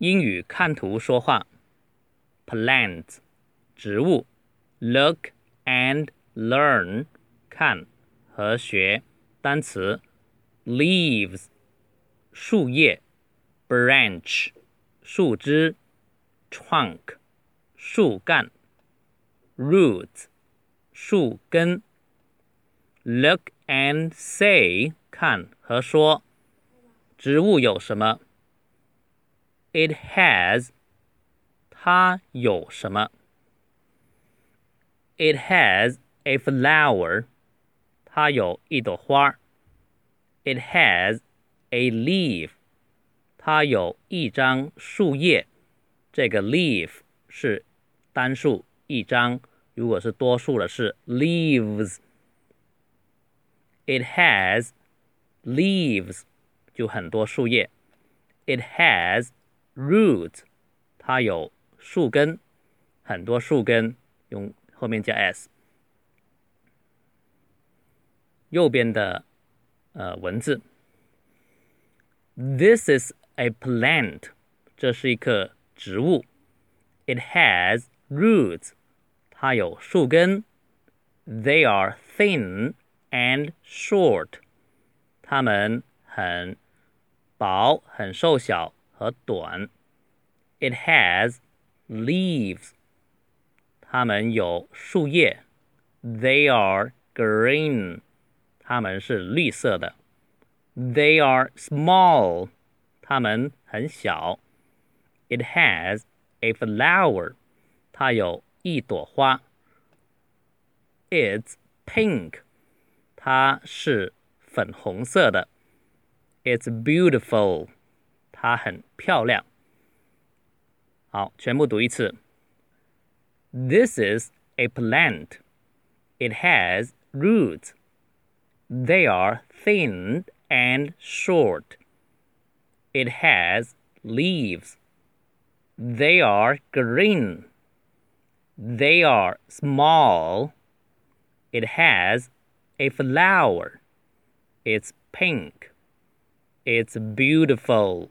英语看图说话，plant，植物，look and learn，看和学单词，leaves，树叶，branch，树枝，trunk，树干，root，树根，look and say，看和说。植物有什么 ？It has，它有什么？It has a flower，它有一朵花。It has a leaf，它有一张树叶。这个 leaf 是单数一张，如果是多数的是 leaves。It has leaves。就很多树叶。It has roots，它有树根，很多树根，用后面加 s。右边的呃文字，This is a plant，这是一棵植物。It has roots，它有树根。They are thin and short，它们很薄、很瘦小 和短。It has leaves，它们有树叶。They are green，它们是绿色的。They are small，它们很小。It has a flower，它有一朵花。It's pink，它是粉红色的。It's beautiful， 它很漂亮。好，全部读一次。This is a plant. It has roots. They are thin and short. It has leaves. They are green. They are small. It has a flower. It's pink. It's beautiful.